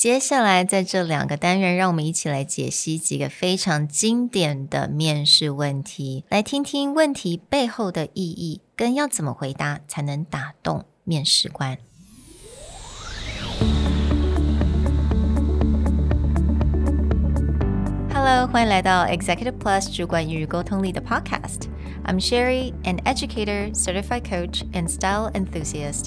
接下来，在这两个单元，让我们一起来解析几个非常经典的面试问题，来听听问题背后的意义，跟要怎么回答才能打动面试官。Hello，欢迎来到 Executive Plus 主管与沟通力的 Podcast。I'm Sherry, an educator, certified coach, and style enthusiast.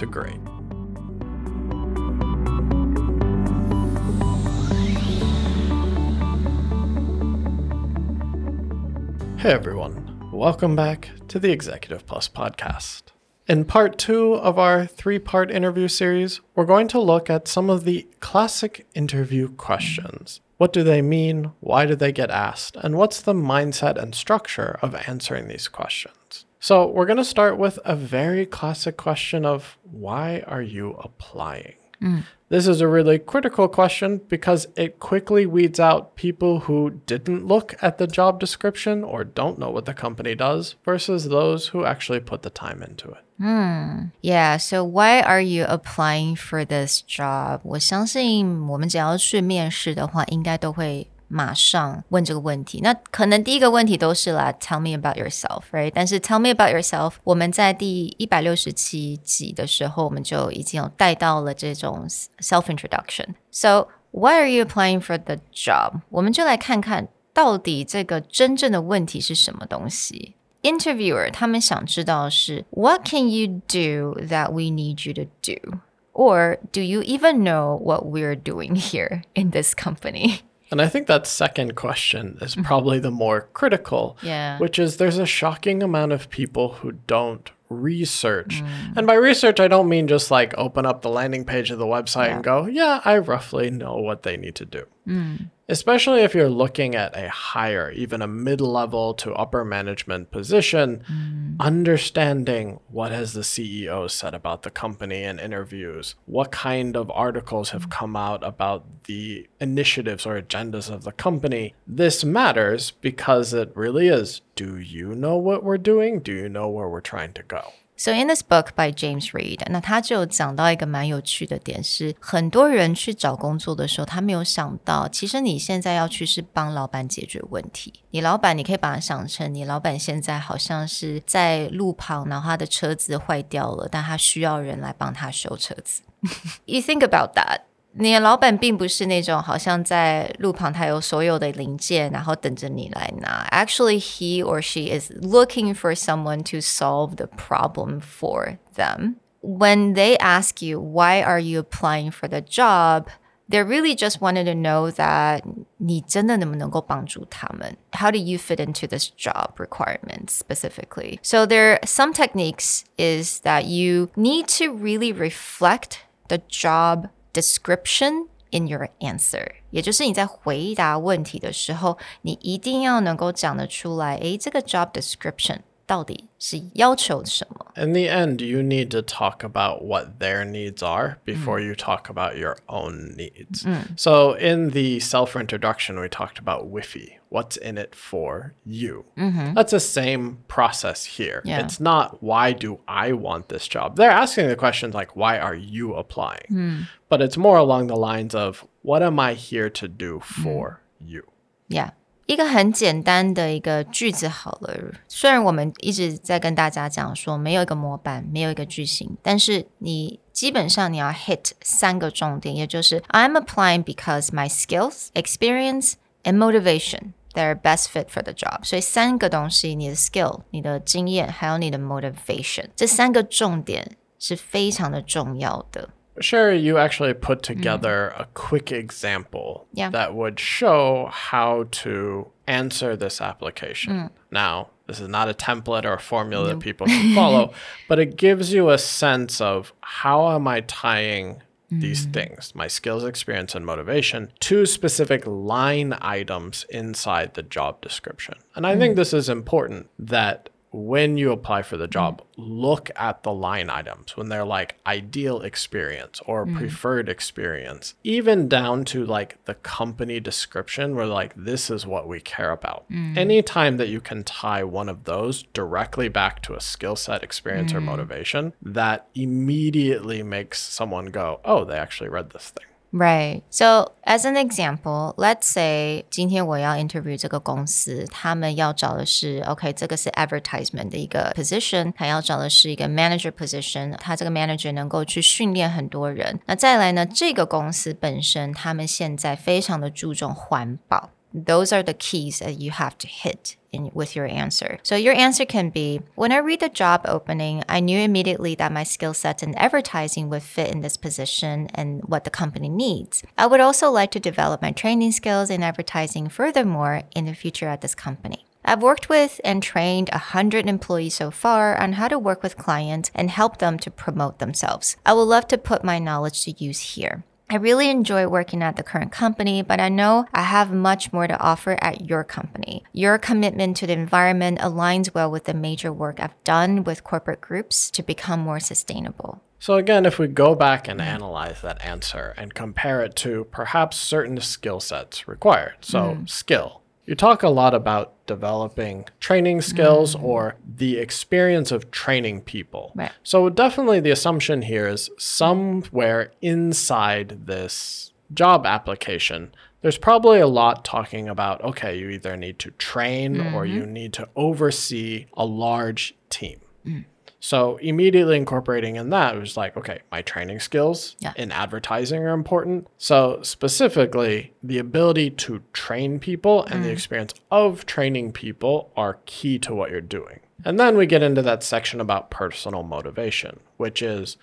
to great. Hey everyone, welcome back to the Executive Plus podcast. In part two of our three part interview series, we're going to look at some of the classic interview questions. What do they mean? Why do they get asked? And what's the mindset and structure of answering these questions? So, we're going to start with a very classic question of why are you applying? Mm. This is a really critical question because it quickly weeds out people who didn't look at the job description or don't know what the company does versus those who actually put the time into it. Hmm. Yeah. So why are you applying for this job? 我相信我们只要去面试的话，应该都会 马上问这个问题。那可能第一个问题都是啦，Tell me about yourself，right？但是 Tell me about yourself，我们在第一百六十七集的时候，我们就已经有带到了这种 self introduction。So why are you applying for the job？我们就来看看到底这个真正的问题是什么东西。Interviewer 他们想知道是 What can you do that we need you to do? Or do you even know what we're doing here in this company? And I think that second question is mm-hmm. probably the more critical, yeah. which is there's a shocking amount of people who don't research. Mm. And by research, I don't mean just like open up the landing page of the website yeah. and go, yeah, I roughly know what they need to do. Mm especially if you're looking at a higher, even a mid level to upper management position, mm. understanding what has the CEO said about the company in interviews, what kind of articles have come out about the initiatives or agendas of the company. This matters because it really is do you know what we're doing? Do you know where we're trying to go? So in this book by James Reed，那他就讲到一个蛮有趣的点是，很多人去找工作的时候，他没有想到，其实你现在要去是帮老板解决问题。你老板，你可以把它想成，你老板现在好像是在路旁，然后他的车子坏掉了，但他需要人来帮他修车子。You think about that. 你的老板并不是那种好像在路旁他有所有的零件，然后等着你来拿。Actually, he or she is looking for someone to solve the problem for them. When they ask you why are you applying for the job, they really just wanted to know that 你真的能不能够帮助他们? How do you fit into this job requirement specifically? So there are some techniques is that you need to really reflect the job description in your answer，也就是你在回答问题的时候，你一定要能够讲得出来，诶，这个 job description 到底是要求什么？In the end, you need to talk about what their needs are before mm. you talk about your own needs. Mm. So, in the self introduction, we talked about Wi-Fi. What's in it for you? Mm-hmm. That's the same process here. Yeah. It's not why do I want this job? They're asking the questions like, why are you applying? Mm. But it's more along the lines of, what am I here to do for you? Yeah. 一个很简单的一个句子好了。虽然我们一直在跟大家讲说没有一个模板，没有一个句型，但是你基本上你要 hit 三个重点，也就是 I'm applying because my skills, experience and motivation they're best fit for the job。所以三个东西，你的 skill、你的经验还有你的 motivation，这三个重点是非常的重要的。Sure, you actually put together mm. a quick example yeah. that would show how to answer this application. Mm. Now, this is not a template or a formula that people can follow, but it gives you a sense of how am I tying these things my skills, experience, and motivation to specific line items inside the job description. And I think this is important that when you apply for the mm-hmm. job, look at the line items when they're like ideal experience or mm-hmm. preferred experience, even down to like the company description where like this is what we care about. Mm-hmm. Anytime that you can tie one of those directly back to a skill set, experience, or motivation, that immediately makes someone go, oh, they actually read this thing. Right. So as an example, let's say 今天我要 interview 这个公司，他们要找的是 OK，这个是 advertisement 的一个 position，他要找的是一个 manager position，他这个 manager 能够去训练很多人。那再来呢，这个公司本身他们现在非常的注重环保。 Those are the keys that you have to hit in with your answer. So your answer can be When I read the job opening, I knew immediately that my skill sets in advertising would fit in this position and what the company needs. I would also like to develop my training skills in advertising furthermore in the future at this company. I've worked with and trained 100 employees so far on how to work with clients and help them to promote themselves. I would love to put my knowledge to use here. I really enjoy working at the current company, but I know I have much more to offer at your company. Your commitment to the environment aligns well with the major work I've done with corporate groups to become more sustainable. So, again, if we go back and analyze that answer and compare it to perhaps certain skill sets required, so mm-hmm. skill. You talk a lot about developing training skills mm. or the experience of training people. Right. So, definitely the assumption here is somewhere inside this job application, there's probably a lot talking about okay, you either need to train or mm-hmm. you need to oversee a large team. Mm. So immediately incorporating in that it was like, okay, my training skills Yeah. in advertising are important. So specifically, the ability to train people and the mm. experience of training people are key to what you're doing. And then we get into that section about personal motivation, which is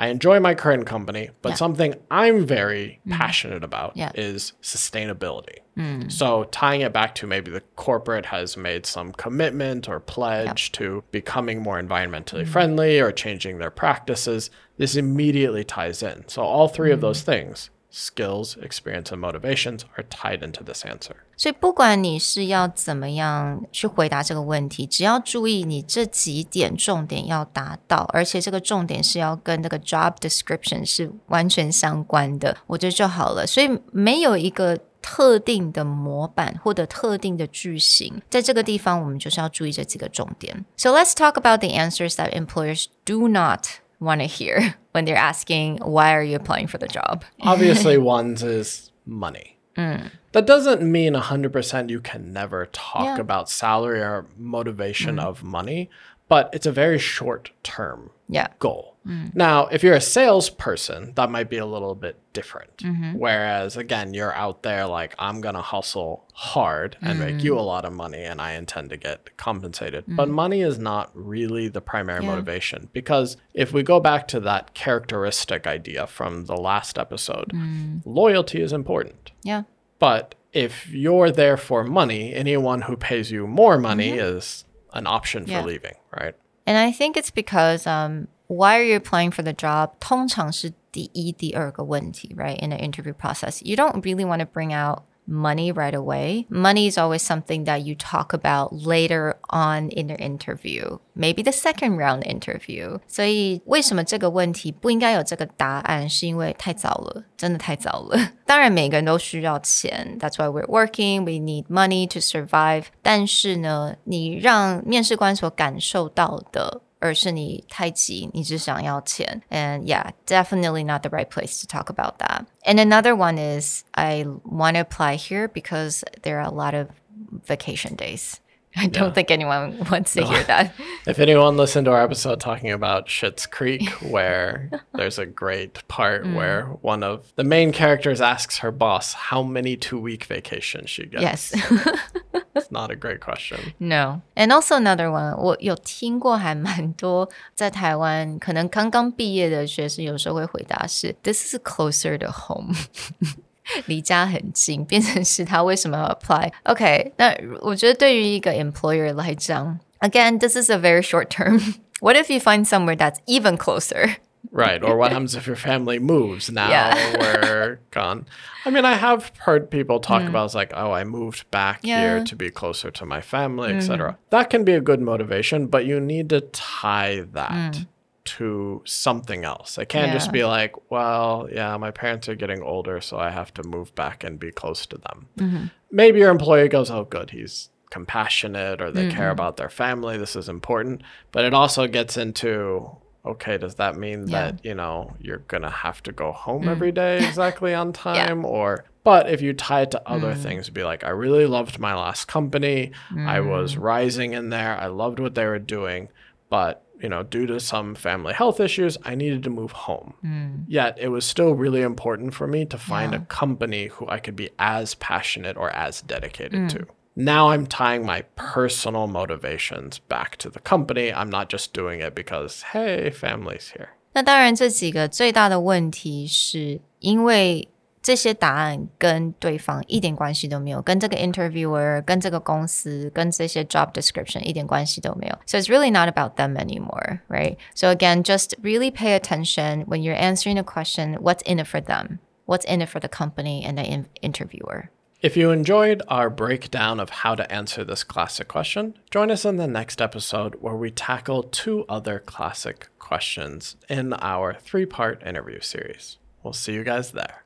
I enjoy my current company, but Yeah. something I'm very mm. passionate about Yeah. is sustainability. Mm. So tying it back to maybe the corporate has made some commitment or pledge to becoming more environmentally mm. friendly or changing their practices, this immediately ties in. So all three of those things, skills, experience, and motivations are tied into this answer. 所以不管你是要怎么样去回答这个问题，只要注意你这几点重点要达到，而且这个重点是要跟这个 job description 是完全相关的，我觉得就好了。所以没有一个特定的模板或者特定的句型，在这个地方我们就是要注意这几个重点。So let's talk about the answers that employers do not want to hear when they're asking why are you applying for the job. Obviously, one's is money. Mm. That doesn't mean 100% you can never talk Yeah. about salary or motivation mm. of money, but it's a very short term Yeah. goal. Mm. Now, if you're a salesperson, that might be a little bit different. Mm-hmm. Whereas, again, you're out there like, I'm going to hustle hard and make you mm. a lot of money and I intend to get compensated. But mm. money is not really the primary Yeah. motivation because if we go back to that characteristic idea from the last episode, loyalty is important. Yeah. But if you're there for money, anyone who pays you more money mm-hmm. is an option for Yeah. leaving, right? And I think it's because um, why are you applying for the job? 通常是第一、第二个问题, right? In the interview process, you don't really want to bring out money right away. Money is always something that you talk about later on in the interview, maybe the second round interview. 所以为什么这个问题不应该有这个答案？是因为太早了，真的太早了。当然每个人都需要钱，That's why we're working. We need money to survive. 但是呢，你让面试官所感受到的。 而是你太急，你只想要钱。And yeah, definitely not the right place to talk about that. And another one is I want to apply here because there are a lot of vacation days. I don't think anyone wants to hear that. If anyone listened to our episode talking about Schitt's Creek, where there's a great part where one of the main characters asks her boss how many two week vacations she gets. Yes. It's not a great question. No. And also another one，我有听过还蛮多在台湾可能刚刚毕业的学生，有时候会回答是 This is closer to home 。 离家很近，变成是他为什么要 apply？OK，、okay, 那我觉得对于一个 employer 来讲，again，this is a very short term. What if you find somewhere that's even closer? Right. Or what happens if your family moves now Yeah. we're gone? I mean, I have heard people talk about it's like, oh, I moved back Yeah. here to be closer to my family, etc. That can be a good motivation, but you need to tie that to something else. I can't just be like, well, yeah, my parents are getting older, so I have to move back and be close to them. Mm-hmm. Maybe your employer goes, oh, good, he's compassionate or they care mm-hmm. about their family. This is important. But it also gets into, okay, does that mean Yeah. that, you know, you're going to have to go home mm. every day exactly on Yeah. time? Or, but if you tie it to other mm. things, be like, I really loved my last company. I was mm. rising in there. I loved what they were doing. But, you know, due to some family health issues, I needed to move home. Yet it was still really important for me to find a Yeah. company who I could be as passionate or as dedicated to. Now I'm tying my personal motivations back to the company. I'm not just doing it because, hey, family's here. 那当然，这几个最大的问题是因为 这些答案跟对方一点关系都没有，跟这个 interviewer、跟这个公司、跟这些 job description 一点关系都没有。So it's really not about them anymore, right? So again, just really pay attention when you're answering a question. What's in it for them? What's in it for the company and the in- interviewer? If you enjoyed our breakdown of how to answer this classic question, join us in the next episode where we tackle two other classic questions in our three part interview series. We'll see you guys there.